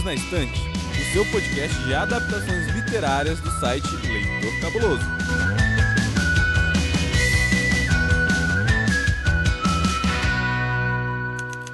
Livros na Estante, o seu podcast de adaptações literárias do site Leitor Cabuloso.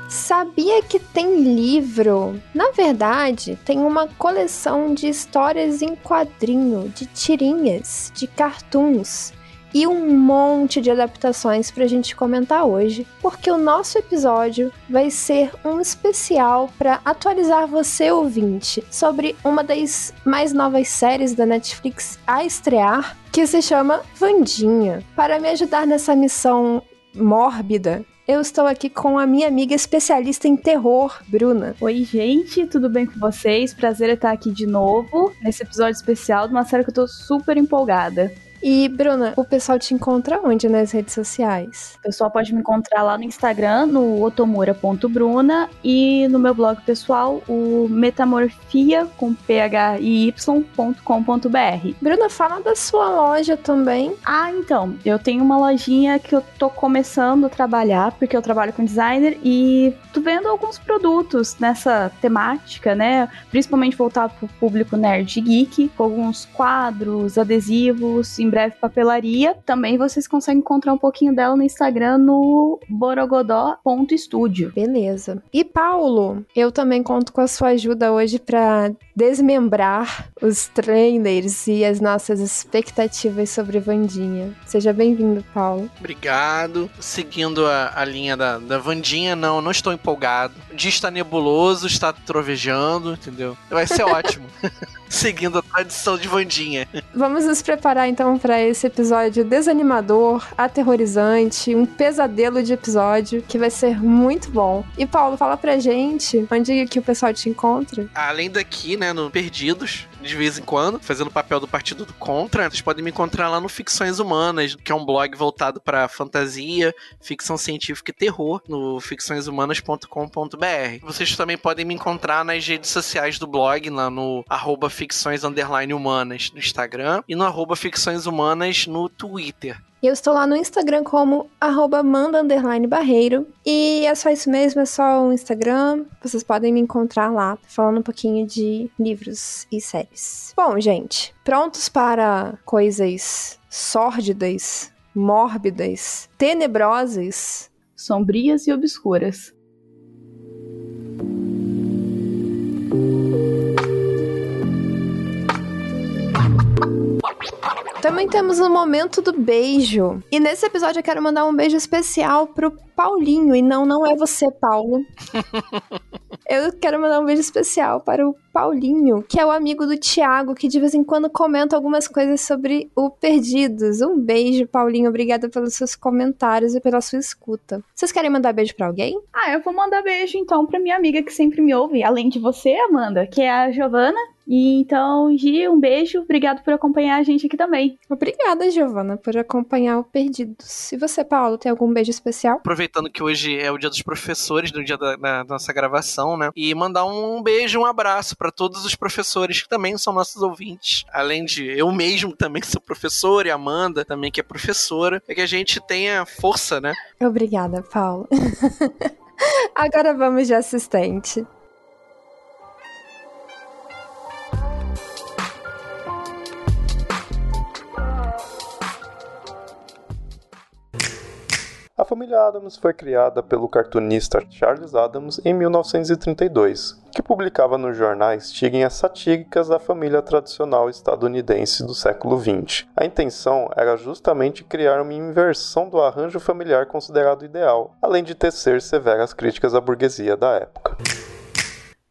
Sabia que tem livro? Na verdade, tem uma coleção de histórias em quadrinho, de tirinhas, de cartoons e um monte de adaptações para a gente comentar hoje, porque o nosso episódio vai ser um especial para atualizar você, ouvinte, sobre uma das mais novas séries da Netflix a estrear, que se chama Vandinha. Para me ajudar nessa missão mórbida, eu estou aqui com a minha amiga especialista em terror, Bruna. Oi, gente, tudo bem com vocês? Prazer estar aqui de novo nesse episódio especial de uma série que eu tô super empolgada. E, Bruna, o pessoal te encontra onde nas redes sociais? O pessoal pode me encontrar lá no Instagram, no otomura.bruna e no meu blog pessoal, o metamorfia com phy.com.br. Bruna, fala da sua loja também. Ah, então, eu tenho uma lojinha que eu tô começando a trabalhar, porque eu trabalho com designer e tô vendo alguns produtos nessa temática, né? Principalmente voltado pro público nerd geek, com alguns quadros, adesivos, em breve papelaria. Também vocês conseguem encontrar um pouquinho dela no Instagram no borogodó.studio. Beleza. E Paulo, eu também conto com a sua ajuda hoje para desmembrar os trailers e as nossas expectativas sobre Vandinha. Seja bem-vindo, Paulo. Obrigado. Seguindo a, a linha da, da Vandinha, não, não estou empolgado. O dia está nebuloso, está trovejando, entendeu? Vai ser ótimo. Seguindo a tradição de Vandinha. Vamos nos preparar então para esse episódio desanimador, aterrorizante, um pesadelo de episódio que vai ser muito bom. E Paulo, fala pra gente onde que o pessoal te encontra. Além daqui, né, no Perdidos, de vez em quando, fazendo o papel do partido do contra, vocês podem me encontrar lá no Ficções Humanas, que é um blog voltado para fantasia, ficção científica e terror, no ficçõeshumanas.com.br. Vocês também podem me encontrar nas redes sociais do blog, lá no arroba ficções humanas no Instagram e no arroba ficções humanas no Twitter. Eu estou lá no Instagram como arroba manda barreiro. E é só isso mesmo, é só o Instagram. Vocês podem me encontrar lá, falando um pouquinho de livros e séries. Bom, gente, prontos para coisas sórdidas, mórbidas, tenebrosas, sombrias e obscuras. Também temos o momento do beijo. E nesse episódio eu quero mandar um beijo especial pro Paulinho. E não, não é você, Paulo. eu quero mandar um beijo especial para o Paulinho, que é o amigo do Thiago, que de vez em quando comenta algumas coisas sobre o Perdidos. Um beijo, Paulinho. Obrigada pelos seus comentários e pela sua escuta. Vocês querem mandar beijo para alguém? Ah, eu vou mandar beijo então pra minha amiga que sempre me ouve, além de você, Amanda, que é a Giovana. E então, Gi, um beijo. Obrigado por acompanhar a gente aqui também. Obrigada, Giovana, por acompanhar o Perdidos. E você, Paulo, tem algum beijo especial? Aproveitando que hoje é o dia dos professores, no dia da, da nossa gravação, né? E mandar um beijo, um abraço para todos os professores que também são nossos ouvintes. Além de eu mesmo também que sou professor e Amanda também que é professora. É que a gente tenha força, né? Obrigada, Paulo. Agora vamos de assistente. A família Adams foi criada pelo cartunista Charles Adams em 1932, que publicava nos jornais tirinhas satíricas da família tradicional estadunidense do século XX. A intenção era justamente criar uma inversão do arranjo familiar considerado ideal, além de tecer severas críticas à burguesia da época.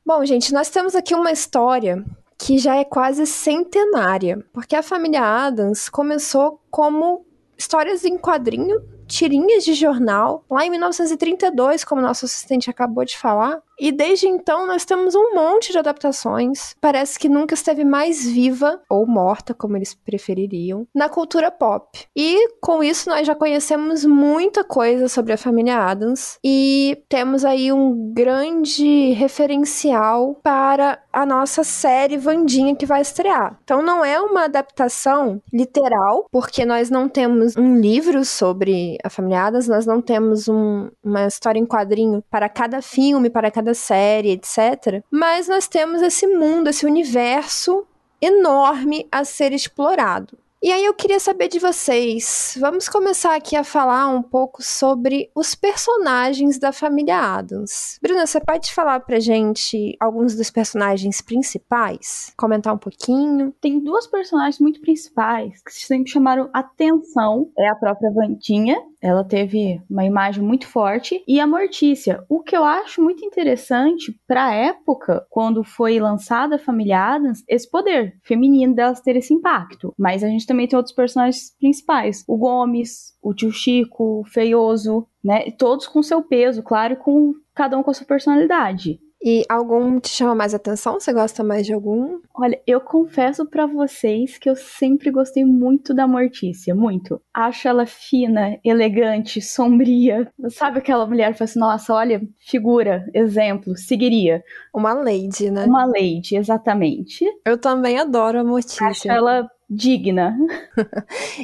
Bom, gente, nós temos aqui uma história que já é quase centenária, porque a família Adams começou como histórias em quadrinho tirinhas de jornal lá em 1932, como nosso assistente acabou de falar. E desde então nós temos um monte de adaptações. Parece que nunca esteve mais viva, ou morta, como eles prefeririam, na cultura pop. E com isso nós já conhecemos muita coisa sobre a família Adams e temos aí um grande referencial para a nossa série Vandinha que vai estrear. Então não é uma adaptação literal, porque nós não temos um livro sobre a família Adams, nós não temos um, uma história em quadrinho para cada filme, para cada cada série, etc. Mas nós temos esse mundo, esse universo enorme a ser explorado. E aí eu queria saber de vocês. Vamos começar aqui a falar um pouco sobre os personagens da família Adams. Bruna, você pode falar pra gente alguns dos personagens principais? Comentar um pouquinho? Tem duas personagens muito principais que sempre chamaram atenção. É a própria Vandinha, ela teve uma imagem muito forte. E a Mortícia, o que eu acho muito interessante para a época, quando foi lançada a família Adams, esse poder feminino delas ter esse impacto. Mas a gente também tem outros personagens principais: o Gomes, o tio Chico, o Feioso, né? Todos com seu peso, claro, com cada um com a sua personalidade. E algum te chama mais atenção? Você gosta mais de algum? Olha, eu confesso para vocês que eu sempre gostei muito da Mortícia, muito. Acho ela fina, elegante, sombria. Sabe aquela mulher que fala assim, nossa, olha, figura, exemplo, seguiria. Uma lady, né? Uma lady, exatamente. Eu também adoro a Mortícia. Acho ela digna.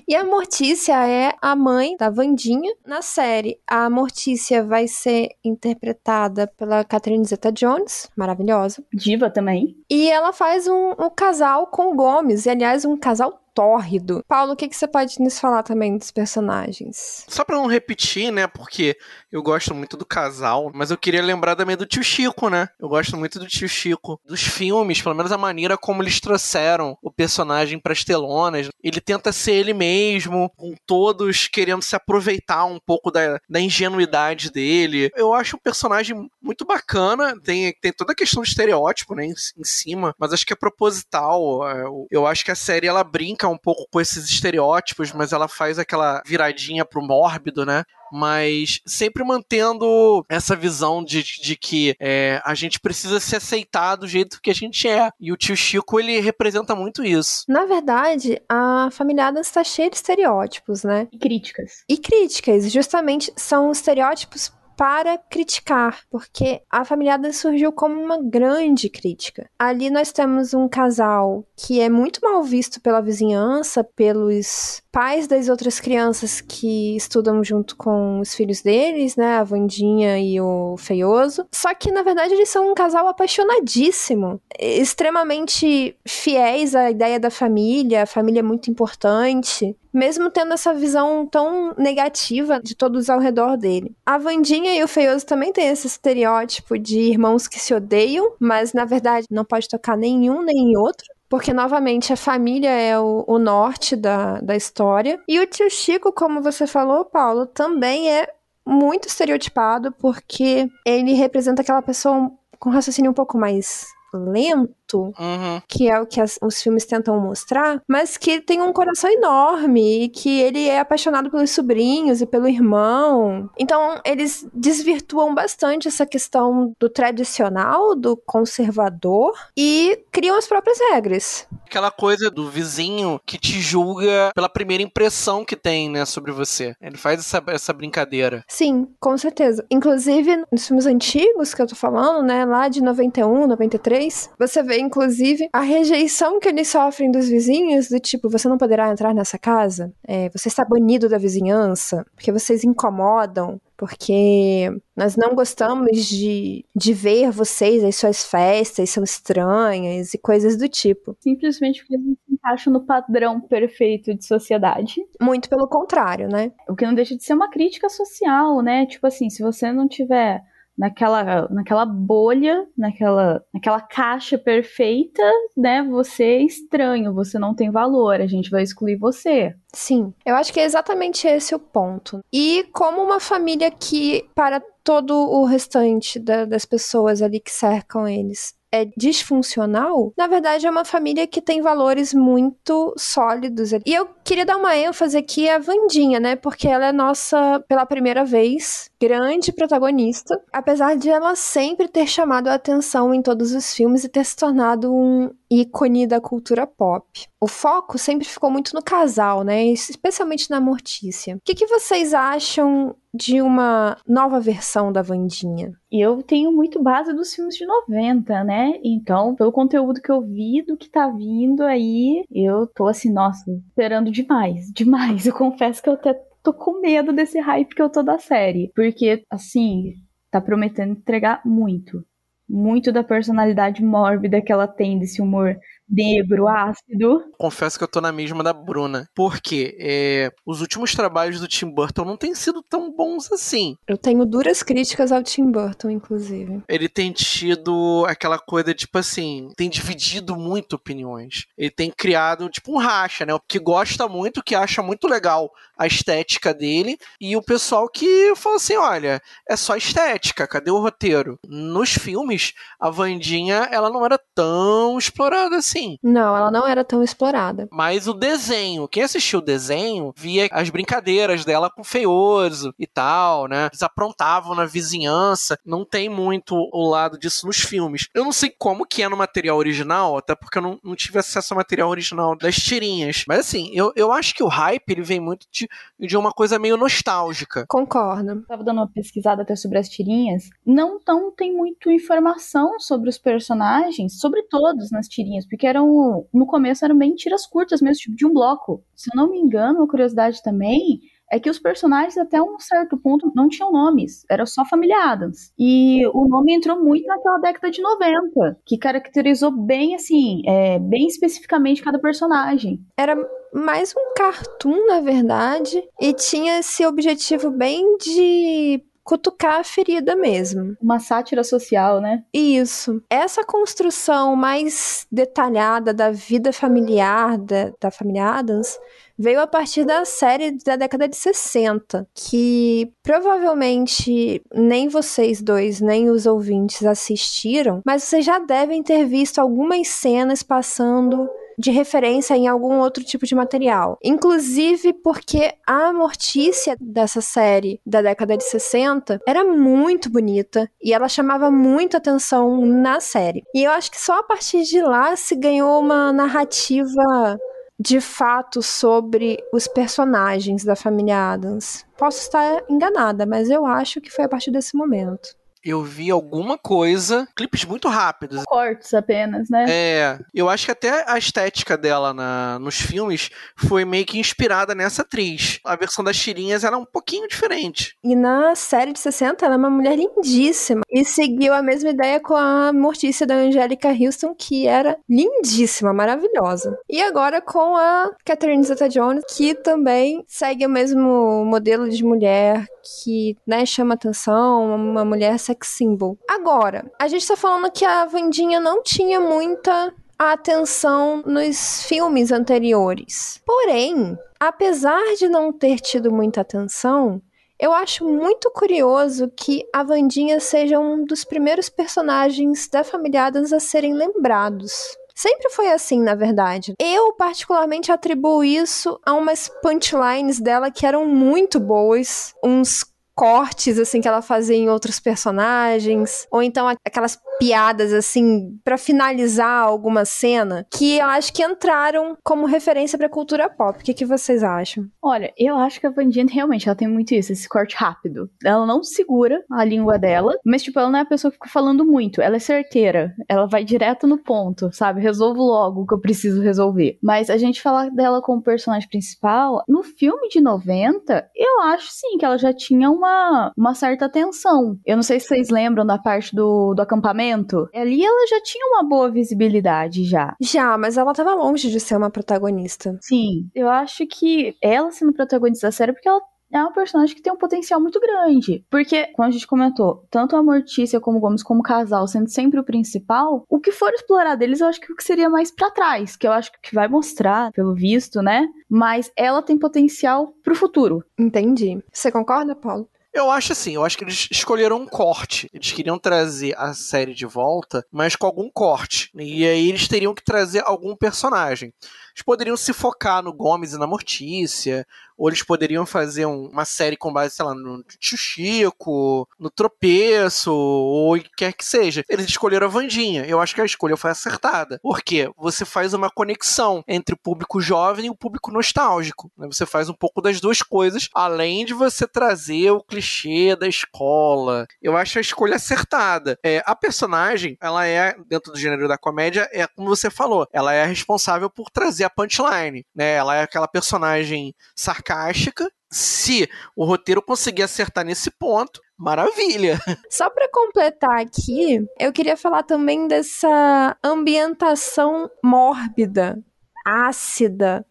e a Mortícia é a mãe da Vandinha. Na série, a Mortícia vai ser interpretada pela Catherine Zeta-Jones, maravilhosa. Diva também. E ela faz um, um casal com o Gomes, e aliás, um casal tórrido. Paulo, o que, que você pode nos falar também dos personagens? Só pra não repetir, né? Porque eu gosto muito do casal, mas eu queria lembrar também do tio Chico, né? Eu gosto muito do tio Chico. Dos filmes, pelo menos a maneira como eles trouxeram o personagem pras telonas. Ele tenta ser ele mesmo, com todos querendo se aproveitar um pouco da, da ingenuidade dele. Eu acho um personagem muito bacana. Tem, tem toda a questão do estereótipo, né? Em, em cima, mas acho que é proposital. É, eu acho que a série ela brinca brinca um pouco com esses estereótipos, mas ela faz aquela viradinha pro mórbido, né? mas sempre mantendo essa visão de, de que é, a gente precisa se aceitar do jeito que a gente é. E o tio Chico, ele representa muito isso. Na verdade, a família Adams está cheia de estereótipos, né? E críticas. E críticas, justamente são estereótipos para criticar, porque a família Adams surgiu como uma grande crítica. Ali nós temos um casal que é muito mal visto pela vizinhança, pelos pais das outras crianças que estudam junto com os filhos deles, né, a Vandinha e o Feioso. Só que na verdade eles são um casal apaixonadíssimo, extremamente fiéis à ideia da família, a família é muito importante mesmo tendo essa visão tão negativa de todos ao redor dele. A Vandinha e o Feioso também têm esse estereótipo de irmãos que se odeiam, mas na verdade não pode tocar nenhum nem outro. Porque, novamente, a família é o, o norte da, da história. E o tio Chico, como você falou, Paulo, também é muito estereotipado, porque ele representa aquela pessoa com raciocínio um pouco mais lento, uhum. que é o que as, os filmes tentam mostrar, mas que tem um coração enorme e que ele é apaixonado pelos sobrinhos e pelo irmão. Então, eles desvirtuam bastante essa questão do tradicional, do conservador e criam as próprias regras. Aquela coisa do vizinho que te julga pela primeira impressão que tem, né, sobre você. Ele faz essa, essa brincadeira. Sim, com certeza. Inclusive, nos filmes antigos que eu tô falando, né, lá de 91, 93, você vê inclusive, a rejeição que eles sofrem dos vizinhos, do tipo, você não poderá entrar nessa casa, é, você está banido da vizinhança, porque vocês incomodam, porque nós não gostamos de, de ver vocês, as suas festas são estranhas e coisas do tipo. Simplesmente porque eles se encaixam no padrão perfeito de sociedade. Muito pelo contrário, né? O que não deixa de ser uma crítica social, né? Tipo assim, se você não tiver naquela, naquela bolha, naquela, naquela caixa perfeita, né? Você é estranho, você não tem valor, a gente vai excluir você. Sim, eu acho que é exatamente esse o ponto. E como uma família que, para todo o restante da, das pessoas ali que cercam eles, é disfuncional, na verdade é uma família que tem valores muito sólidos. E eu queria dar uma ênfase aqui à Vandinha, né? Porque ela é nossa, pela primeira vez, grande protagonista. Apesar de ela sempre ter chamado a atenção em todos os filmes e ter se tornado um ícone da cultura pop. O foco sempre ficou muito no casal, né? Especialmente na Mortícia. O que, que vocês acham de uma nova versão da Vandinha? Eu tenho muito base dos filmes de 90, né? Então, pelo conteúdo que eu vi, do que tá vindo aí, eu tô assim, nossa, esperando demais, demais. Eu confesso que eu até tô com medo desse hype que eu tô da série. Porque, assim, tá prometendo entregar muito muito da personalidade mórbida que ela tem, desse humor negro, ácido. Confesso que eu tô na mesma da Bruna. Porque é, os últimos trabalhos do Tim Burton não têm sido tão bons assim. Eu tenho duras críticas ao Tim Burton, inclusive. Ele tem tido aquela coisa, tipo assim, tem dividido muito opiniões. Ele tem criado, tipo, um racha, né? O que gosta muito, que acha muito legal a estética dele, e o pessoal que fala assim: olha, é só estética, cadê o roteiro? Nos filmes, a Vandinha, ela não era tão explorada assim assim. Não, ela não era tão explorada. Mas o desenho, quem assistiu o desenho, via as brincadeiras dela com o feioso e tal, né? Eles aprontavam na vizinhança. Não tem muito o lado disso nos filmes. Eu não sei como que é no material original, até porque eu não, não tive acesso ao material original das tirinhas. Mas assim, eu, eu acho que o hype ele vem muito de, de uma coisa meio nostálgica. Concordo. Tava dando uma pesquisada até sobre as tirinhas. Não tão tem muito informação sobre os personagens, sobre todos nas tirinhas, porque eram, no começo eram bem tiras curtas mesmo, tipo de um bloco. Se eu não me engano, uma curiosidade também é que os personagens até um certo ponto não tinham nomes, era só família Adams. E o nome entrou muito naquela década de 90, que caracterizou bem assim, é, bem especificamente cada personagem. Era mais um cartoon, na verdade, e tinha esse objetivo bem de cutucar a ferida mesmo. Uma sátira social, né? Isso. Essa construção mais detalhada da vida familiar da, da família Adams veio a partir da série da década de 60, que provavelmente nem vocês dois, nem os ouvintes assistiram, mas vocês já devem ter visto algumas cenas passando de referência em algum outro tipo de material. Inclusive porque a Mortícia dessa série da década de 60 era muito bonita e ela chamava muito atenção na série. E eu acho que só a partir de lá se ganhou uma narrativa de fato sobre os personagens da família Adams. Posso estar enganada, mas eu acho que foi a partir desse momento eu vi alguma coisa, clipes muito rápidos. Cortes apenas, né? É. Eu acho que até a estética dela na, nos filmes foi meio que inspirada nessa atriz. A versão das tirinhas era um pouquinho diferente. E na série de 60, ela é uma mulher lindíssima. E seguiu a mesma ideia com a Mortícia da Angélica Houston, que era lindíssima, maravilhosa. E agora com a Catherine Zeta-Jones, que também segue o mesmo modelo de mulher que, né, chama atenção, uma mulher sex symbol. Agora, a gente tá falando que a Vandinha não tinha muita atenção nos filmes anteriores. Porém, apesar de não ter tido muita atenção, eu acho muito curioso que a Vandinha seja um dos primeiros personagens da família Adams a serem lembrados. Sempre foi assim, na verdade. Eu, particularmente, atribuo isso a umas punchlines dela que eram muito boas, uns cortes assim que ela fazia em outros personagens, ou então aquelas piadas assim para finalizar alguma cena que eu acho que entraram como referência para cultura pop. O que, que vocês acham? Olha, eu acho que a Vandinha realmente ela tem muito isso, esse corte rápido. Ela não segura a língua dela, mas tipo, ela não é a pessoa que fica falando muito, ela é certeira, ela vai direto no ponto, sabe? Resolvo logo o que eu preciso resolver. Mas a gente falar dela como personagem principal, no filme de 90, eu acho sim que ela já tinha uma uma, certa tensão. Eu não sei se vocês lembram da parte do, do acampamento. Ali ela já tinha uma boa visibilidade já. Já, mas ela tava longe de ser uma protagonista. Sim, eu acho que ela sendo protagonista da série, porque ela é uma personagem que tem um potencial muito grande. Porque, como a gente comentou, tanto a Mortícia como o Gomes como casal sendo sempre o principal, o que for explorar deles eu acho que seria mais para trás, que eu acho que vai mostrar, pelo visto, né? Mas ela tem potencial pro futuro. Entendi. Você concorda, Paulo? Eu acho assim, eu acho que eles escolheram um corte. Eles queriam trazer a série de volta, mas com algum corte. E aí eles teriam que trazer algum personagem. Eles poderiam se focar no Gomes e na Mortícia, ou eles poderiam fazer um, uma série com base, sei lá, no Tio Chico, no Tropeço, ou o que quer que seja. Eles escolheram a Vandinha. Eu acho que a escolha foi acertada. Porque você faz uma conexão entre o público jovem e o público nostálgico. Né? Você faz um pouco das duas coisas, além de você trazer o clichê da escola. Eu acho a escolha acertada. É, a personagem, ela é, dentro do gênero da comédia, é como você falou, ela é responsável por trazer a punchline, né? Ela é aquela personagem sarcástica Se o roteiro conseguir acertar nesse ponto, maravilha. Só para completar aqui, eu queria falar também dessa ambientação mórbida, ácida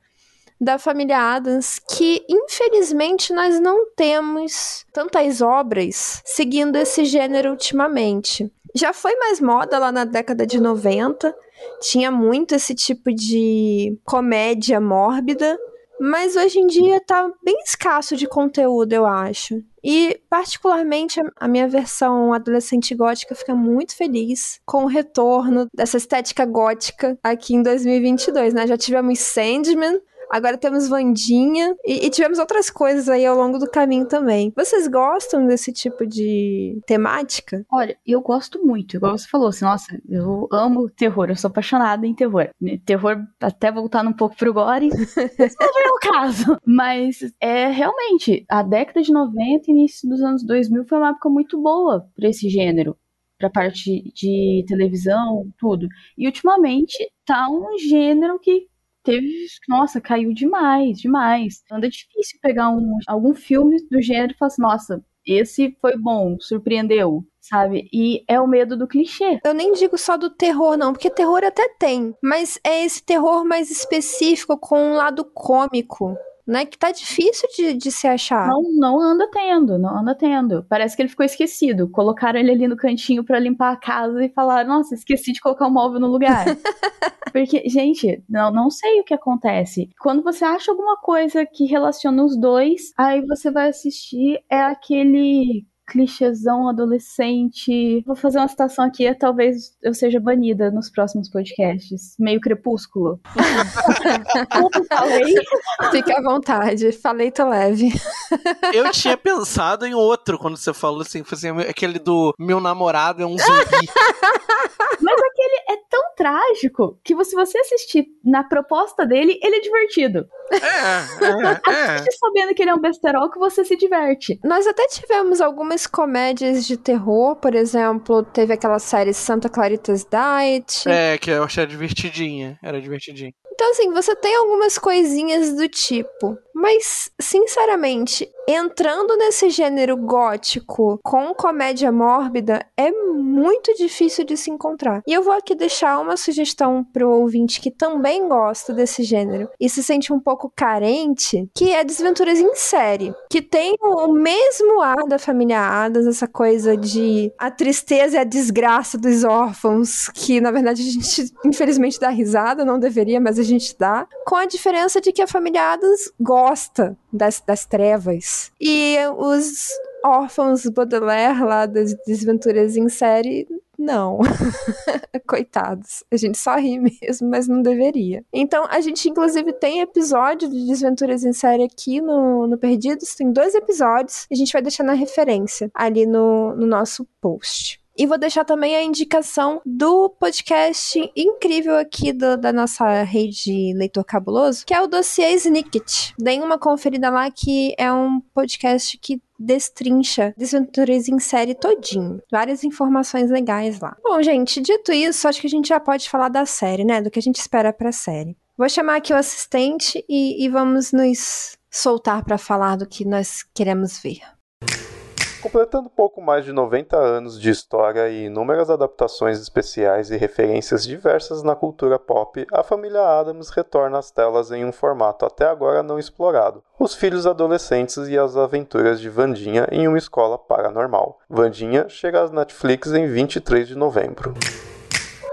da família Adams, que infelizmente nós não temos tantas obras seguindo esse gênero ultimamente. Já foi mais moda lá na década de 90, tinha muito esse tipo de comédia mórbida, mas hoje em dia tá bem escasso de conteúdo, eu acho. E, particularmente, a minha versão adolescente gótica fica muito feliz com o retorno dessa estética gótica aqui em 2022, né? Já tivemos Sandman, Agora temos Vandinha e, e, tivemos outras coisas aí ao longo do caminho também. Vocês gostam desse tipo de temática? Olha, eu gosto muito. Igual você falou, assim, nossa, eu amo terror, eu sou apaixonada em terror. Terror, até voltando um pouco pro gore, não é o caso. Mas é realmente, a década de 90 e início dos anos 2000 foi uma época muito boa para esse gênero para parte de televisão, tudo. E ultimamente tá um gênero que teve, nossa, caiu demais, demais. Anda difícil pegar um, algum filme do gênero e falar assim, nossa, esse foi bom, surpreendeu, sabe? E é o medo do clichê. Eu nem digo só do terror, não, porque terror até tem, mas é esse terror mais específico com um lado cômico né? Que tá difícil de, de se achar. Não, não anda tendo, não anda tendo. Parece que ele ficou esquecido. Colocaram ele ali no cantinho para limpar a casa e falaram: Nossa, esqueci de colocar o um móvel no lugar. Porque, gente, não, não sei o que acontece. Quando você acha alguma coisa que relaciona os dois, aí você vai assistir, é aquele clichêzão adolescente. Vou fazer uma citação aqui, talvez eu seja banida nos próximos podcasts. Meio crepúsculo. Como falei? Fique à vontade. Falei, tô leve. Eu tinha pensado em outro quando você falou assim, assim aquele do meu namorado é um zumbi. Mas aquele é tão trágico que se você assistir na proposta dele, ele é divertido. É, é, é. Sabendo que ele é um besterol que você se diverte. Nós até tivemos algumas comédias de terror, por exemplo, teve aquela série Santa Clarita's Diet. É, que eu achei divertidinha, era divertidinha. Então, assim, você tem algumas coisinhas do tipo. Mas, sinceramente, entrando nesse gênero gótico com comédia mórbida é muito difícil de se encontrar. E eu vou aqui deixar uma sugestão pro ouvinte que também gosta desse gênero e se sente um pouco carente, que é Desventuras em Série, que tem o mesmo ar da família Adams, essa coisa de a tristeza e a desgraça dos órfãos, que na verdade a gente infelizmente dá risada, não deveria, mas a gente dá, com a diferença de que a família Adams gosta das, das trevas. E os órfãos Baudelaire lá das Desventuras em Série não. Coitados. A gente só ri mesmo, mas não deveria. Então, a gente inclusive tem episódio de Desventuras em Série aqui no, no Perdidos. Tem dois episódios. A gente vai deixar na referência ali no, no nosso post. E vou deixar também a indicação do podcast incrível aqui do, da nossa rede Leitor Cabuloso, que é o Dossiê Snicket. Deem uma conferida lá que é um podcast que destrincha Desventuras em série todinho. Várias informações legais lá. Bom, gente, dito isso, acho que a gente já pode falar da série, né? Do que a gente espera pra série. Vou chamar aqui o assistente e, e vamos nos soltar para falar do que nós queremos ver. Completando pouco mais de 90 anos de história e inúmeras adaptações especiais e referências diversas na cultura pop, a família Adams retorna às telas em um formato até agora não explorado: Os Filhos Adolescentes e as Aventuras de Vandinha em uma escola paranormal. Vandinha chega às Netflix em 23 de novembro.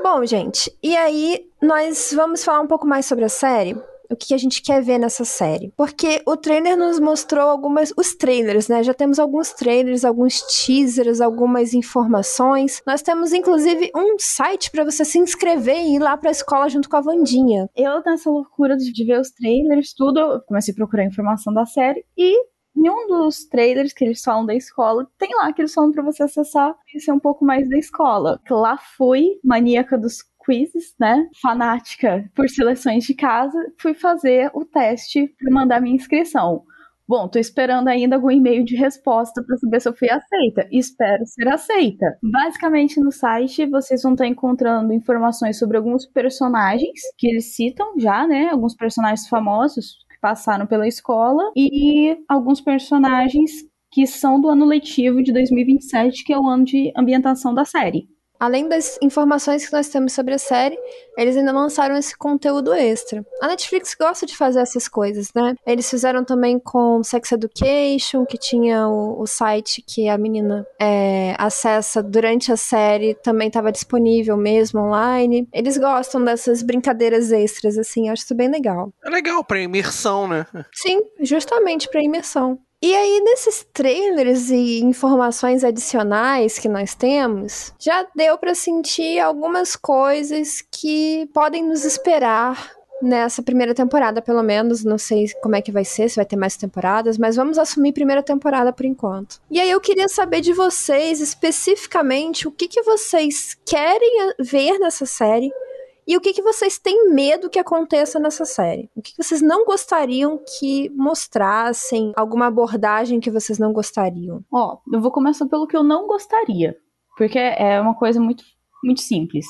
Bom, gente, e aí nós vamos falar um pouco mais sobre a série? O que a gente quer ver nessa série. Porque o trailer nos mostrou algumas. Os trailers, né? Já temos alguns trailers, alguns teasers, algumas informações. Nós temos, inclusive, um site para você se inscrever e ir lá pra escola junto com a Vandinha. Eu, nessa loucura de ver os trailers, tudo, comecei a procurar informação da série e em um dos trailers que eles falam da escola, tem lá que eles falam para você acessar e ser um pouco mais da escola. Lá fui, maníaca dos quizzes, né? Fanática por seleções de casa, fui fazer o teste para mandar minha inscrição. Bom, tô esperando ainda algum e-mail de resposta para saber se eu fui aceita. Espero ser aceita. Basicamente, no site vocês vão estar encontrando informações sobre alguns personagens que eles citam já, né? Alguns personagens famosos passaram pela escola e alguns personagens que são do ano letivo de 2027, que é o ano de ambientação da série. Além das informações que nós temos sobre a série, eles ainda lançaram esse conteúdo extra. A Netflix gosta de fazer essas coisas, né? Eles fizeram também com Sex Education, que tinha o, o site que a menina é, acessa durante a série, também estava disponível mesmo online. Eles gostam dessas brincadeiras extras, assim, eu acho isso bem legal. É legal para imersão, né? Sim, justamente para imersão. E aí, nesses trailers e informações adicionais que nós temos, já deu para sentir algumas coisas que podem nos esperar nessa primeira temporada, pelo menos. Não sei como é que vai ser, se vai ter mais temporadas, mas vamos assumir primeira temporada por enquanto. E aí eu queria saber de vocês, especificamente, o que, que vocês querem ver nessa série e o que, que vocês têm medo que aconteça nessa série? O que, que vocês não gostariam que mostrassem? Alguma abordagem que vocês não gostariam? Ó, eu vou começar pelo que eu não gostaria. Porque é uma coisa muito, muito simples.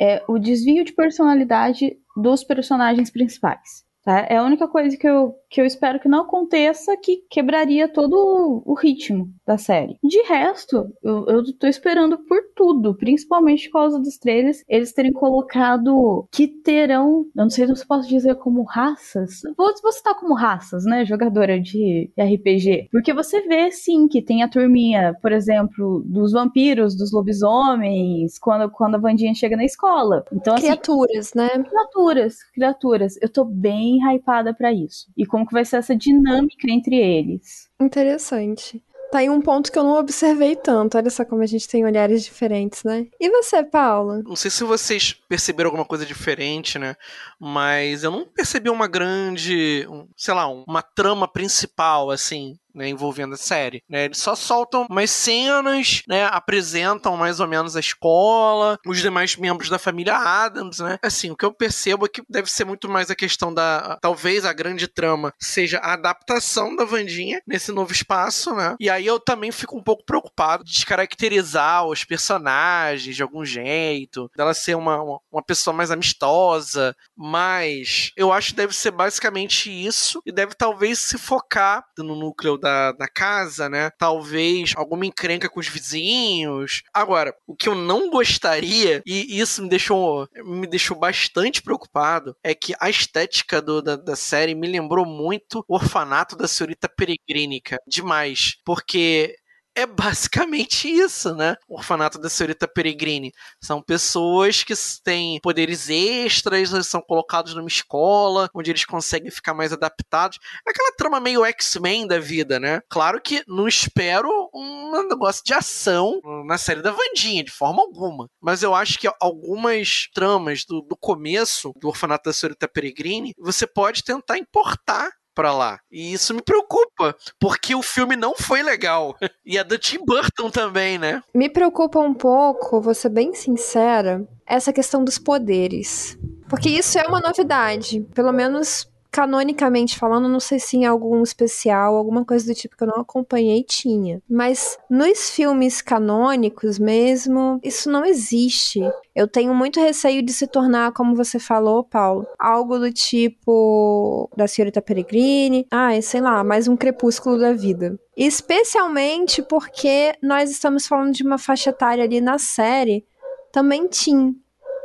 É o desvio de personalidade dos personagens principais. Tá? É a única coisa que eu, que eu espero que não aconteça que quebraria todo o ritmo da série. De resto, eu, eu tô esperando por tudo, principalmente por causa dos trailers, eles terem colocado que terão, eu não sei se eu posso dizer como raças, vou, vou citar como raças, né, jogadora de RPG, porque você vê, sim, que tem a turminha, por exemplo, dos vampiros, dos lobisomens, quando, quando a Vandinha chega na escola. Então, assim, criaturas, né? Criaturas, criaturas. Eu tô bem bem hypada para isso. E como que vai ser essa dinâmica entre eles. Interessante. Tá aí um ponto que eu não observei tanto. Olha só como a gente tem olhares diferentes, né? E você, Paula? Não sei se vocês perceberam alguma coisa diferente, né? Mas eu não percebi uma grande, sei lá, uma trama principal, assim, né, envolvendo a série. Né? Eles só soltam umas cenas, né, apresentam mais ou menos a escola, os demais membros da família Adams, né? Assim, o que eu percebo é que deve ser muito mais a questão da, talvez a grande trama seja a adaptação da Vandinha nesse novo espaço, né? E aí eu também fico um pouco preocupado de descaracterizar os personagens de algum jeito, dela ser uma, uma, uma pessoa mais amistosa, mas eu acho que deve ser basicamente isso e deve talvez se focar no núcleo da, da casa, né? Talvez alguma encrenca com os vizinhos. Agora, o que eu não gostaria, e isso me deixou, me deixou bastante preocupado, é que a estética do, da, da série me lembrou muito o orfanato da senhorita Peregrínica. Demais. Porque é basicamente isso, né? O orfanato da senhorita Peregrine. São pessoas que têm poderes extras, são colocados numa escola, onde eles conseguem ficar mais adaptados. É aquela trama meio X-Men da vida, né? Claro que não espero um negócio de ação na série da Vandinha, de forma alguma. Mas eu acho que algumas tramas do, do começo do orfanato da senhorita Peregrine, você pode tentar importar para lá. E isso me preocupa, porque o filme não foi legal. E é do Tim Burton também, né? Me preocupa um pouco, vou ser bem sincera, essa questão dos poderes. Porque isso é uma novidade. Pelo menos canonicamente falando, não sei se em algum especial, alguma coisa do tipo que eu não acompanhei tinha. Mas nos filmes canônicos mesmo, isso não existe. Eu tenho muito receio de se tornar, como você falou, Paulo, algo do tipo da Senhorita Peregrine, ah, sei lá, mais um crepúsculo da vida. Especialmente porque nós estamos falando de uma faixa etária ali na série, também teen.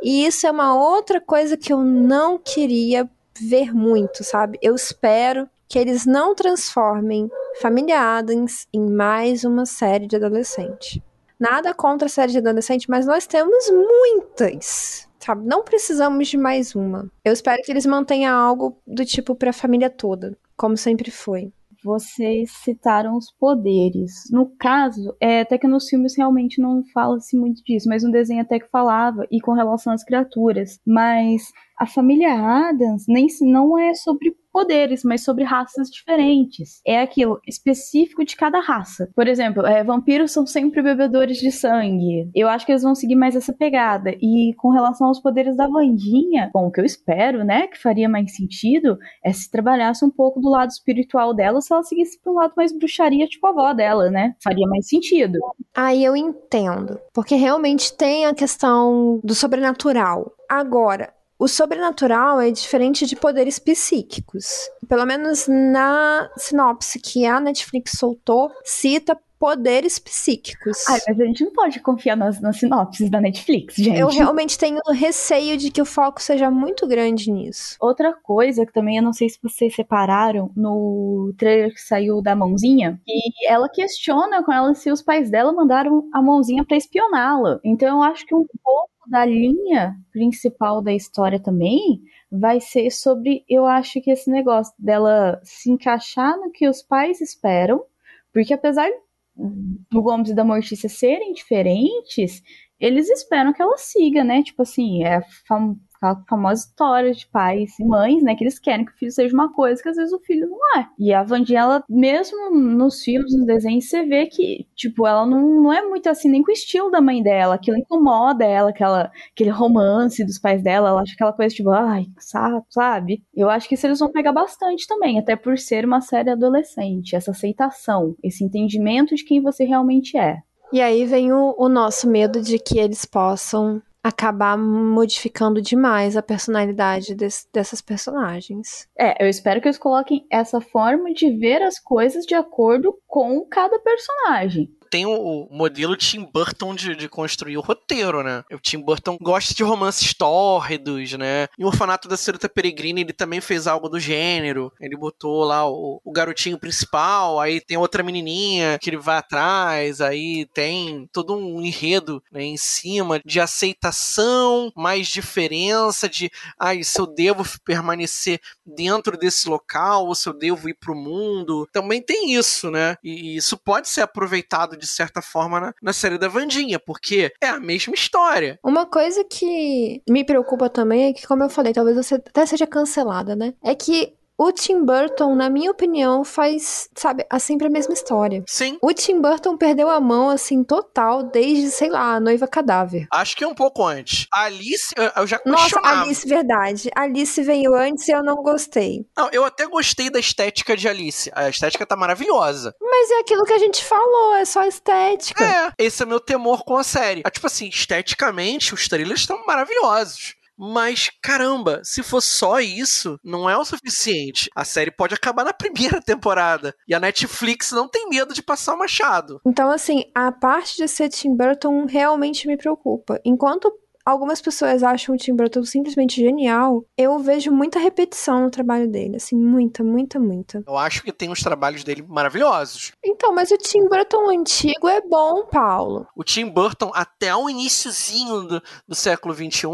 E isso é uma outra coisa que eu não queria ver muito, sabe? Eu espero que eles não transformem Família Adams em mais uma série de adolescente. Nada contra a série de adolescente, mas nós temos muitas, sabe? Não precisamos de mais uma. Eu espero que eles mantenham algo do tipo para a família toda, como sempre foi vocês citaram os poderes. No caso, é, até que nos filmes realmente não fala-se muito disso, mas no desenho até que falava, e com relação às criaturas. Mas a família Adams nem não é sobre poderes, mas sobre raças diferentes. É aquilo específico de cada raça. Por exemplo, é, vampiros são sempre bebedores de sangue. Eu acho que eles vão seguir mais essa pegada. E com relação aos poderes da Vandinha, bom, o que eu espero, né, que faria mais sentido, é se trabalhasse um pouco do lado espiritual dela, se ela seguisse pro lado mais bruxaria, tipo a avó dela, né? Faria mais sentido. Aí eu entendo. Porque realmente tem a questão do sobrenatural. Agora, o sobrenatural é diferente de poderes psíquicos. Pelo menos na sinopse que a Netflix soltou, cita poderes psíquicos. Ai, mas a gente não pode confiar nas, nas sinopses da Netflix, gente. Eu realmente tenho receio de que o foco seja muito grande nisso. Outra coisa que também eu não sei se vocês separaram no trailer que saiu da mãozinha, e ela questiona com ela se os pais dela mandaram a mãozinha para espioná-la. Então eu acho que um pouco da linha principal da história também vai ser sobre, eu acho que esse negócio dela se encaixar no que os pais esperam, porque apesar do Gomes e da Mortícia serem diferentes, eles esperam que ela siga, né? Tipo assim, é fam aquela famosa história de pais e mães, né? Que eles querem que o filho seja uma coisa que às vezes o filho não é. E a Vandinha, ela, mesmo nos filmes, nos desenhos, você vê que, tipo, ela não, não é muito assim, nem com o estilo da mãe dela. Aquilo incomoda ela, aquela, aquele romance dos pais dela. Ela acha aquela coisa, tipo, ai, sabe? Eu acho que isso eles vão pegar bastante também, até por ser uma série adolescente. Essa aceitação, esse entendimento de quem você realmente é. E aí vem o, o nosso medo de que eles possam acabar modificando demais a personalidade des, dessas personagens. É, eu espero que eles coloquem essa forma de ver as coisas de acordo com cada personagem tem o, modelo Tim Burton de, de, construir o roteiro, né? O Tim Burton gosta de romances tórridos, né? E o Orfanato da Senhorita Peregrina, ele também fez algo do gênero. Ele botou lá o, o garotinho principal, aí tem outra menininha que ele vai atrás, aí tem todo um enredo né, em cima de aceitação, mais diferença de, ai, se eu devo permanecer dentro desse local ou se eu devo ir pro mundo. Também tem isso, né? E isso pode ser aproveitado de certa forma, na, na série da Vandinha, porque é a mesma história. Uma coisa que me preocupa também é que, como eu falei, talvez você até seja cancelada, né? É que o Tim Burton, na minha opinião, faz, sabe, a sempre a mesma história. Sim. O Tim Burton perdeu a mão, assim, total, desde, sei lá, a Noiva Cadáver. Acho que um pouco antes. Alice, eu já questionava. Nossa, Alice, verdade. Alice veio antes e eu não gostei. Não, eu até gostei da estética de Alice. A estética tá maravilhosa. Mas é aquilo que a gente falou, é só estética. É, esse é meu temor com a série. É, tipo assim, esteticamente, os trailers estão maravilhosos. Mas, caramba, se for só isso, não é o suficiente. A série pode acabar na primeira temporada. E a Netflix não tem medo de passar o machado. Então, assim, a parte de ser Tim Burton realmente me preocupa. Enquanto algumas pessoas acham o Tim Burton simplesmente genial, eu vejo muita repetição no trabalho dele, assim, muita, muita, muita. Eu acho que tem uns trabalhos dele maravilhosos. Então, mas o Tim Burton antigo é bom, Paulo. O Tim Burton, até o iníciozinho do, do século XXI,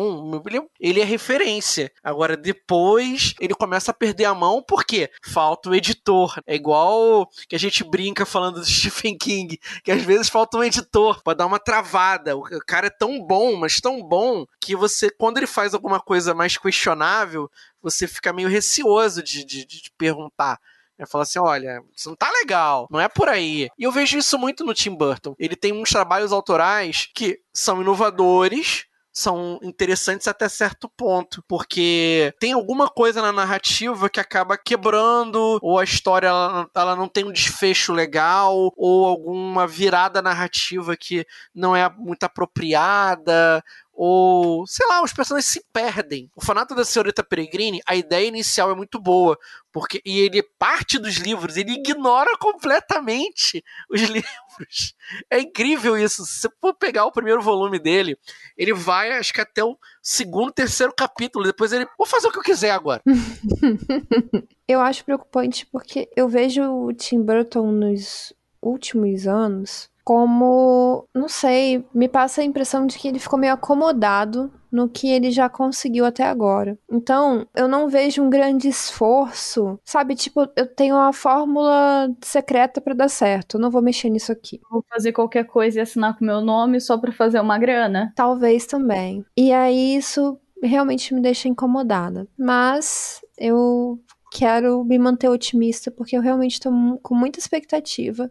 ele é referência. Agora, depois, ele começa a perder a mão, porque falta o editor. É igual que a gente brinca falando do Stephen King, que às vezes falta um editor para dar uma travada. O cara é tão bom, mas tão bom bom que você, quando ele faz alguma coisa mais questionável, você fica meio receoso de, de, de perguntar. É falar assim: olha, isso não tá legal, não é por aí. E eu vejo isso muito no Tim Burton. Ele tem uns trabalhos autorais que são inovadores, são interessantes até certo ponto, porque tem alguma coisa na narrativa que acaba quebrando, ou a história ela, ela não tem um desfecho legal, ou alguma virada narrativa que não é muito apropriada, ou sei lá, os personagens se perdem. O fanato da Senhorita Peregrine, a ideia inicial é muito boa, porque e ele parte dos livros, ele ignora completamente os livros. É incrível isso. Se você for pegar o primeiro volume dele, ele vai, acho que até o segundo, terceiro capítulo, depois ele, vou fazer o que eu quiser agora. eu acho preocupante porque eu vejo o Tim Burton nos últimos anos como, não sei, me passa a impressão de que ele ficou meio acomodado no que ele já conseguiu até agora. Então, eu não vejo um grande esforço, sabe? Tipo, eu tenho uma fórmula secreta para dar certo, eu não vou mexer nisso aqui. Vou fazer qualquer coisa e assinar com meu nome só para fazer uma grana? Talvez também. E aí isso realmente me deixa incomodada. Mas eu quero me manter otimista porque eu realmente tô com muita expectativa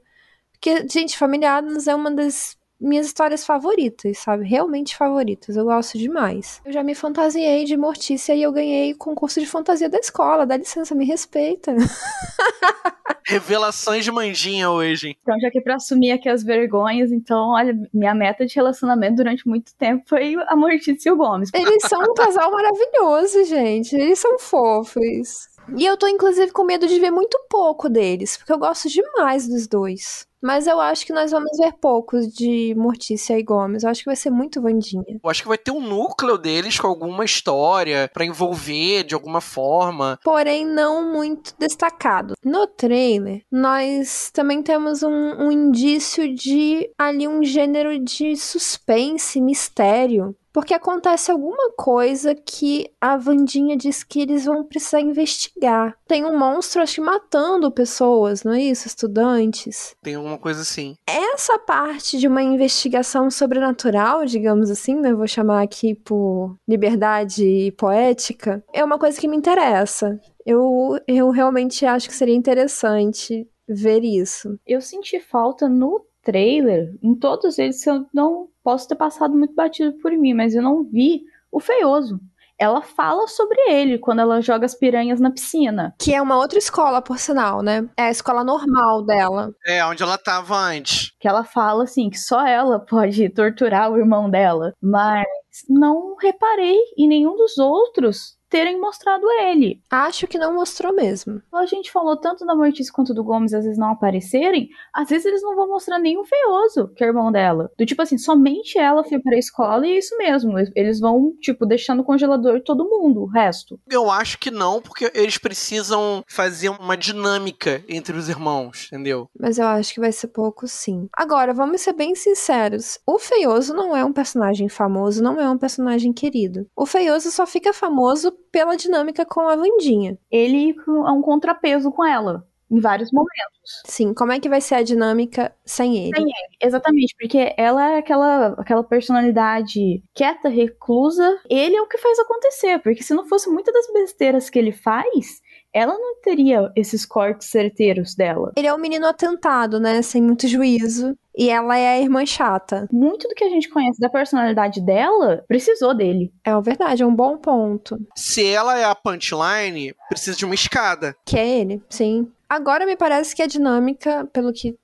porque, gente, Família Adams é uma das minhas histórias favoritas, sabe? Realmente favoritas. Eu gosto demais. Eu já me fantasiei de Mortícia e eu ganhei concurso de fantasia da escola. Dá licença, me respeita. Revelações de manjinha hoje. Então, já que é pra assumir aqui as vergonhas, então, olha, minha meta de relacionamento durante muito tempo foi a Mortícia e o Gomes. Eles são um casal maravilhoso, gente. Eles são fofos. E eu tô, inclusive, com medo de ver muito pouco deles, porque eu gosto demais dos dois. Mas eu acho que nós vamos ver poucos de Mortícia e Gomes. Eu acho que vai ser muito Vandinha. Eu acho que vai ter um núcleo deles com alguma história para envolver de alguma forma. Porém, não muito destacado. No trailer, nós também temos um, um indício de ali um gênero de suspense, mistério. Porque acontece alguma coisa que a Vandinha diz que eles vão precisar investigar. Tem um monstro, acho que matando pessoas, não é isso? Estudantes. Tem alguma coisa assim. Essa parte de uma investigação sobrenatural, digamos assim, né? Vou chamar aqui por liberdade poética, é uma coisa que me interessa. Eu, eu realmente acho que seria interessante ver isso. Eu senti falta no trailer, em todos eles, eu não posso ter passado muito batido por mim, mas eu não vi o feioso. Ela fala sobre ele quando ela joga as piranhas na piscina. Que é uma outra escola, por sinal, né? É a escola normal dela. É, onde ela tava antes. Que ela fala assim que só ela pode torturar o irmão dela. Mas não reparei em nenhum dos outros terem mostrado ele. Acho que não mostrou mesmo. A gente falou tanto da Mortícia quanto do Gomes às vezes não aparecerem, às vezes eles não vão mostrar nenhum feioso, que é irmão dela. Do tipo assim, somente ela foi pra escola e é isso mesmo. Eles vão, tipo, deixar no congelador todo mundo, o resto. Eu acho que não, porque eles precisam fazer uma dinâmica entre os irmãos, entendeu? Mas eu acho que vai ser pouco sim. Agora, vamos ser bem sinceros. O feioso não é um personagem famoso, não é um personagem querido. O feioso só fica famoso pela dinâmica com a Vandinha. Ele é um contrapeso com ela. Em vários momentos. Sim, como é que vai ser a dinâmica sem ele? Sem ele, exatamente, porque ela é aquela, aquela personalidade quieta, reclusa. Ele é o que faz acontecer, porque se não fosse muitas das besteiras que ele faz, ela não teria esses cortes certeiros dela. Ele é um menino atentado, né? Sem muito juízo. E ela é a irmã chata. Muito do que a gente conhece da personalidade dela precisou dele. É verdade, é um bom ponto. Se ela é a punchline, precisa de uma escada. Que é ele, sim. Agora me parece que a dinâmica, pelo que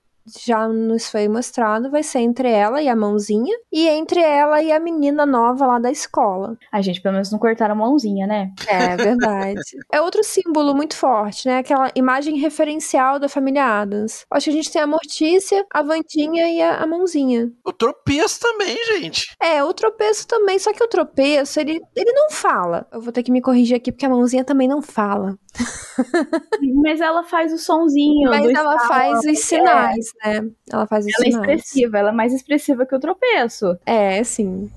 já nos foi mostrado, vai ser entre ela e a mãozinha e entre ela e a menina nova lá da escola. A gente, pelo menos, não cortaram a mãozinha, né? É verdade. é outro símbolo muito forte, né? Aquela imagem referencial da família Adams. Acho que a gente tem a Mortícia, a Vandinha e a, a mãozinha. O tropeço também, gente. É, o tropeço também, só que o tropeço, ele, ele não fala. Eu vou ter que me corrigir aqui porque a mãozinha também não fala. Mas ela faz o sonzinho. Mas ela faz os sinais, né? Ela faz os ela sinais. é expressiva, ela é mais expressiva que o tropeço. É, sim.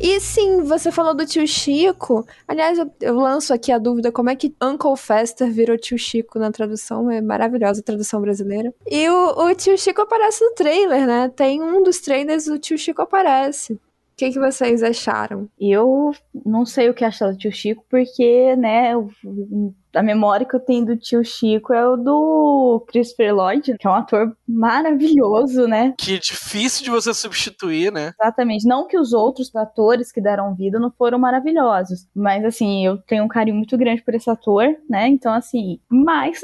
E sim, você falou do tio Chico. Aliás, eu, eu lanço aqui a dúvida como é que Uncle Fester virou tio Chico na tradução. É maravilhosa a tradução brasileira. E o, o tio Chico aparece no trailer, né? Tem um dos trailers, o tio Chico aparece. O que, que vocês acharam? Eu não sei o que achar do tio Chico, porque, né, a memória que eu tenho do tio Chico é o do Christopher Lloyd, que é um ator maravilhoso, né? Que é difícil de você substituir, né? Exatamente. Não que os outros atores que deram vida não foram maravilhosos, mas assim, eu tenho um carinho muito grande por esse ator, né? Então, assim, mas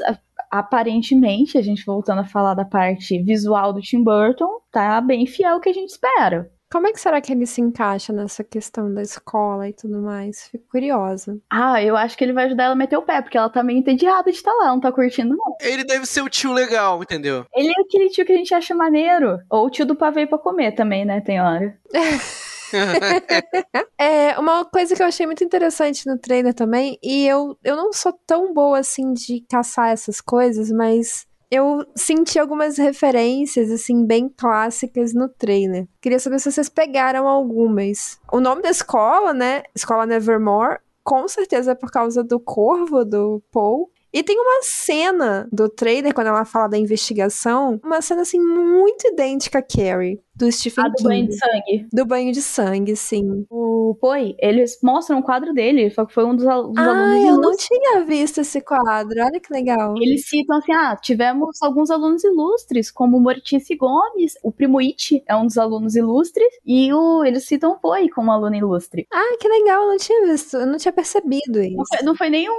aparentemente, a gente voltando a falar da parte visual do Tim Burton, tá bem fiel ao que a gente espera. Como é que será que ele se encaixa nessa questão da escola e tudo mais? Fico curiosa. Ah, eu acho que ele vai ajudar ela a meter o pé, porque ela tá meio entediada de estar lá, não tá curtindo, não. Ele deve ser o tio legal, entendeu? Ele é aquele tio que a gente acha maneiro. Ou o tio do pavê pra comer também, né? Tem hora. é, uma coisa que eu achei muito interessante no trailer também, e eu, eu não sou tão boa assim de caçar essas coisas, mas eu senti algumas referências, assim, bem clássicas no trailer. Queria saber se vocês pegaram algumas. O nome da escola, né? Escola Nevermore, com certeza é por causa do corvo do Paul. E tem uma cena do trailer, quando ela fala da investigação, uma cena assim muito idêntica a Carrie do Stephen A do King. banho de sangue. Do banho de sangue, sim. O Poi, eles mostram o quadro dele, só que foi um dos, Ah, alunos eu não tinha visto esse quadro. Olha que legal. Eles citam assim, ah, tivemos alguns alunos ilustres, como Mortice Gomes, o primo It é um dos alunos ilustres, e o, eles citam o Poi como aluno ilustre. Ah, que legal. Eu não tinha visto. Eu não tinha percebido Não isso. foi, não foi nem um,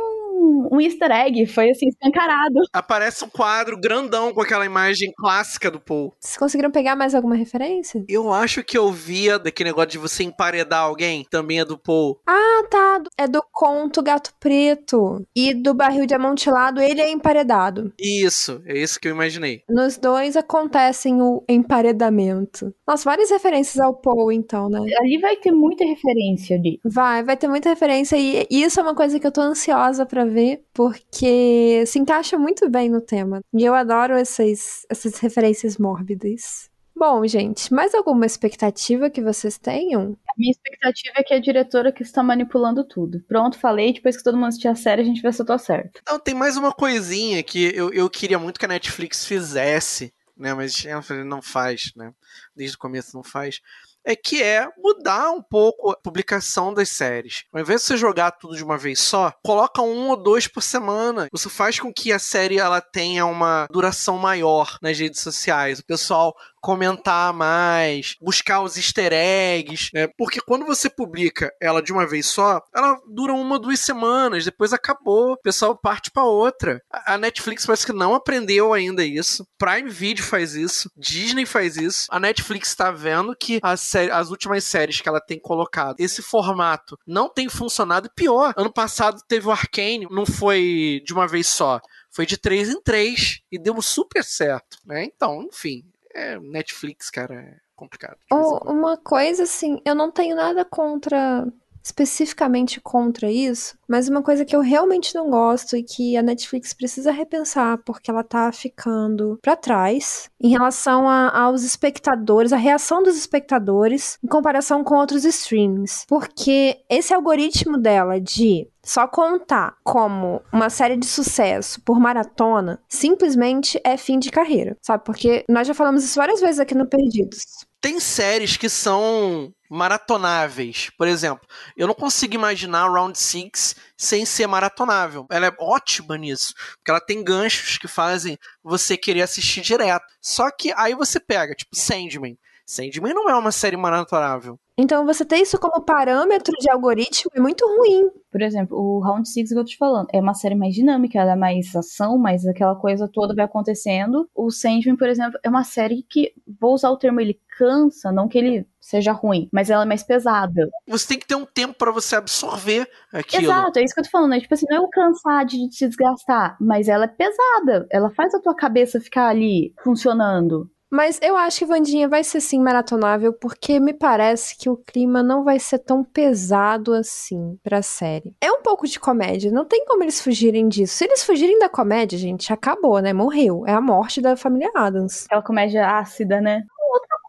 um easter egg, foi assim, escancarado. Aparece um quadro grandão com aquela imagem clássica do Paul. Vocês conseguiram pegar mais alguma referência? Eu acho que eu via daquele negócio de você emparedar alguém, também é do Paul. Ah, tá. É do conto Gato Preto. E do barril de amontilado, ele é emparedado. Isso, é isso que eu imaginei. Nos dois acontecem o emparedamento. Nossa, várias referências ao Poe, então, né? Ali vai ter muita referência ali. Vai, vai ter muita referência e isso é uma coisa que eu tô ansiosa pra ver, porque se encaixa muito bem no tema. E eu adoro essas, essas referências mórbidas. Bom, gente, mais alguma expectativa que vocês tenham? A minha expectativa é que a diretora que está manipulando tudo. Pronto, falei, depois que todo mundo assistir a série, a gente vê se eu tô certo. Então, tem mais uma coisinha que eu, eu queria muito que a Netflix fizesse, né? Mas ela não faz, né? Desde o começo não faz. É que é mudar um pouco a publicação das séries. Ao invés de você jogar tudo de uma vez só, coloca um ou dois por semana. Isso faz com que a série ela tenha uma duração maior nas redes sociais. O pessoal comentar mais, buscar os easter eggs, né? Porque quando você publica ela de uma vez só, ela dura uma duas semanas, depois acabou, o pessoal parte para outra. A Netflix parece que não aprendeu ainda isso. Prime Video faz isso, Disney faz isso. A Netflix está vendo que a série- as últimas séries que ela tem colocado, esse formato não tem funcionado. Pior, ano passado teve o Arcane, não foi de uma vez só. Foi de três em três e deu super certo, né? Então, enfim, é Netflix, cara, é complicado. uma coisa assim, eu não tenho nada contra, especificamente contra isso, mas uma coisa que eu realmente não gosto e que a Netflix precisa repensar, porque ela tá ficando pra trás em relação a- aos espectadores, a reação dos espectadores em comparação com outros streamings. Porque esse algoritmo dela de só contar como uma série de sucesso por maratona simplesmente é fim de carreira, sabe? Porque nós já falamos isso várias vezes aqui no Perdidos. Tem séries que são maratonáveis. Por exemplo, eu não consigo imaginar Round Six sem ser maratonável. Ela é ótima nisso, porque ela tem ganchos que fazem você querer assistir direto. Só que aí você pega, tipo, Sandman. Sandman não é uma série maratonável. Então, você ter isso como parâmetro de algoritmo é muito ruim. Por exemplo, o Round Six que eu tô te falando, é uma série mais dinâmica, ela é mais ação, mas aquela coisa toda vai acontecendo. O Sandman, por exemplo, é uma série que, vou usar o termo, ele cansa, não que ele seja ruim, mas ela é mais pesada. Você tem que ter um tempo pra você absorver aquilo. Exato, é isso que eu tô falando, é tipo assim, não é o cansar de se desgastar, mas ela é pesada, ela faz a tua cabeça ficar ali funcionando. Mas eu acho que Vandinha vai ser sim maratonável, porque me parece que o clima não vai ser tão pesado assim pra série. É um pouco de comédia, não tem como eles fugirem disso. Se eles fugirem da comédia, gente, acabou, né? Morreu. É a morte da família Adams. Aquela comédia ácida, né?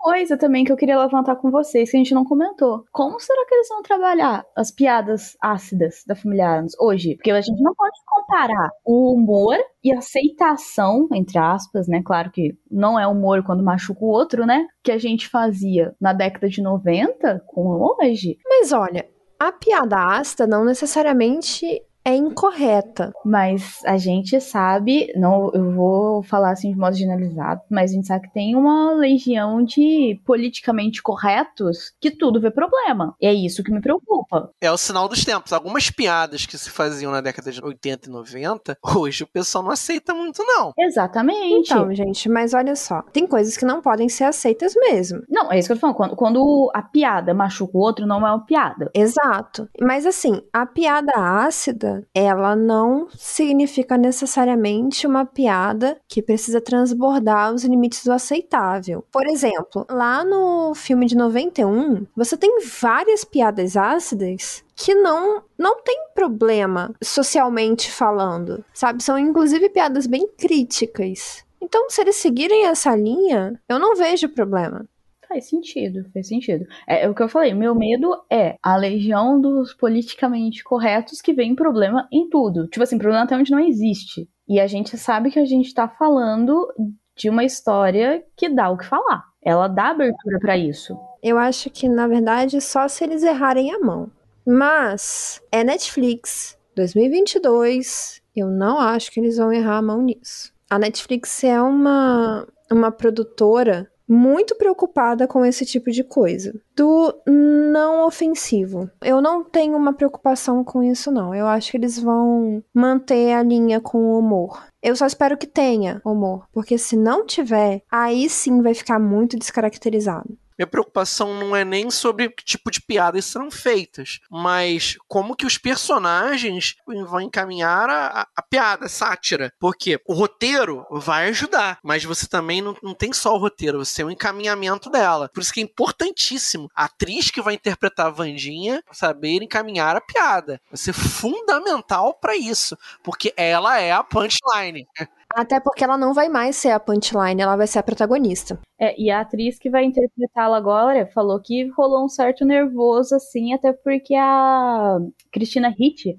Coisa também que eu queria levantar com vocês, que a gente não comentou. Como será que eles vão trabalhar as piadas ácidas da família Adams hoje? Porque a gente não pode comparar o humor e a aceitação, entre aspas, né? Claro que não é humor quando machuca o outro, né? Que a gente fazia na década de 90 com hoje. Mas olha, a piada ácida não necessariamente é incorreta. Mas a gente sabe, não, eu vou falar assim de modo generalizado, mas a gente sabe que tem uma legião de politicamente corretos que tudo vê problema. E é isso que me preocupa. É o sinal dos tempos. Algumas piadas que se faziam na década de 80 e 90, hoje o pessoal não aceita muito, não. Exatamente. Então, gente, mas olha só, tem coisas que não podem ser aceitas mesmo. Não, é isso que eu tô falando. Quando, quando a piada machuca o outro, não é uma piada. Exato. Mas assim, a piada ácida, ela não significa necessariamente uma piada que precisa transbordar os limites do aceitável. Por exemplo, lá no filme de 91, você tem várias piadas ácidas que não não tem problema socialmente falando, sabe? São inclusive piadas bem críticas. Então, se eles seguirem essa linha, eu não vejo problema. Faz sentido, faz sentido. É, é, o que eu falei, meu medo é a legião dos politicamente corretos que vem problema em tudo. Tipo assim, problema até onde não existe. E a gente sabe que a gente tá falando de uma história que dá o que falar. Ela dá abertura para isso. Eu acho que, na verdade, só se eles errarem a mão. Mas é Netflix, 2022. Eu não acho que eles vão errar a mão nisso. A Netflix é uma, uma produtora muito preocupada com esse tipo de coisa. Do não ofensivo. Eu não tenho uma preocupação com isso, não. Eu acho que eles vão manter a linha com o humor. Eu só espero que tenha humor, porque se não tiver, aí sim vai ficar muito descaracterizado. Minha preocupação não é nem sobre que tipo de piadas serão feitas, mas como que os personagens vão encaminhar a, a piada, a sátira. Porque o roteiro vai ajudar, mas você também não, não tem só o roteiro, você tem o encaminhamento dela. Por isso que é importantíssimo a atriz que vai interpretar a Vandinha saber encaminhar a piada. Vai ser fundamental para isso, porque ela é a punchline. Até porque ela não vai mais ser a punchline, ela vai ser a protagonista. É, e a atriz que vai interpretá-la agora falou que rolou um certo nervoso, assim, até porque a Cristina Hitt,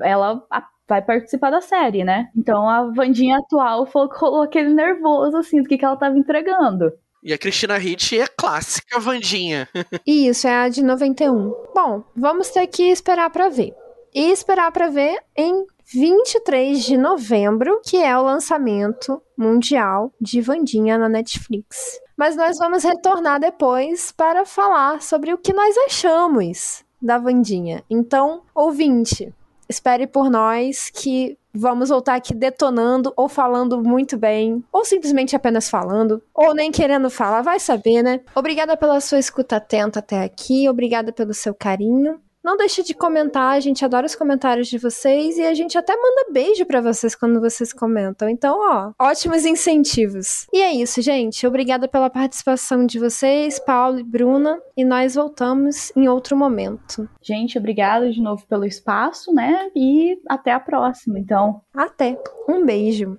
ela vai participar da série, né? Então a Vandinha atual falou que rolou aquele nervoso, assim, do que, que ela tava entregando. E a Cristina Hitt é clássica Vandinha. Isso, é a de 91. Bom, vamos ter que esperar para ver. E esperar para ver em 23 de novembro, que é o lançamento mundial de Vandinha na Netflix. Mas nós vamos retornar depois para falar sobre o que nós achamos da Vandinha. Então, ouvinte, espere por nós que vamos voltar aqui detonando ou falando muito bem, ou simplesmente apenas falando, ou nem querendo falar, vai saber, né? Obrigada pela sua escuta atenta até aqui, obrigada pelo seu carinho. Não deixe de comentar, a gente adora os comentários de vocês e a gente até manda beijo para vocês quando vocês comentam. Então, ó, ótimos incentivos. E é isso, gente. Obrigada pela participação de vocês, Paulo e Bruna, e nós voltamos em outro momento. Gente, obrigada de novo pelo espaço, né? E até a próxima, então. Até. Um beijo.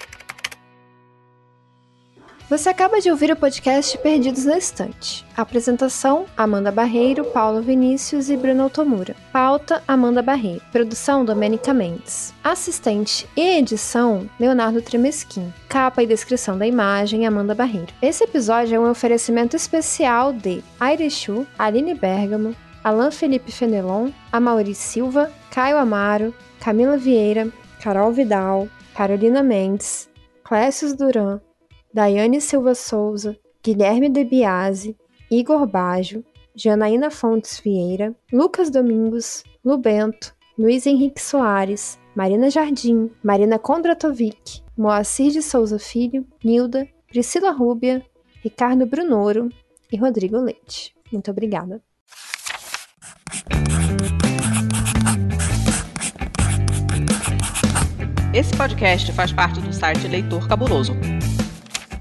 Você acaba de ouvir o podcast Perdidos na Estante. Apresentação: Amanda Barreiro, Paulo Vinícius e Bruno Tomura. Pauta: Amanda Barreiro. Produção: Domênica Mendes. Assistente e edição: Leonardo Tremesquim. Capa e descrição da imagem: Amanda Barreiro. Esse episódio é um oferecimento especial de Airechu, Aline Bergamo, Alain Felipe Fenelon, Amaury Silva, Caio Amaro, Camila Vieira, Carol Vidal, Carolina Mendes, Clécius Duran, Daiane Silva Souza, Guilherme De Biase, Igor Bajo, Janaína Fontes Vieira, Lucas Domingos, Lubento, Luiz Henrique Soares, Marina Jardim, Marina Kondratovic, Moacir de Souza Filho, Nilda, Priscila Rúbia, Ricardo Brunoro e Rodrigo Leite. Muito obrigada. Esse podcast faz parte do site Leitor Cabuloso.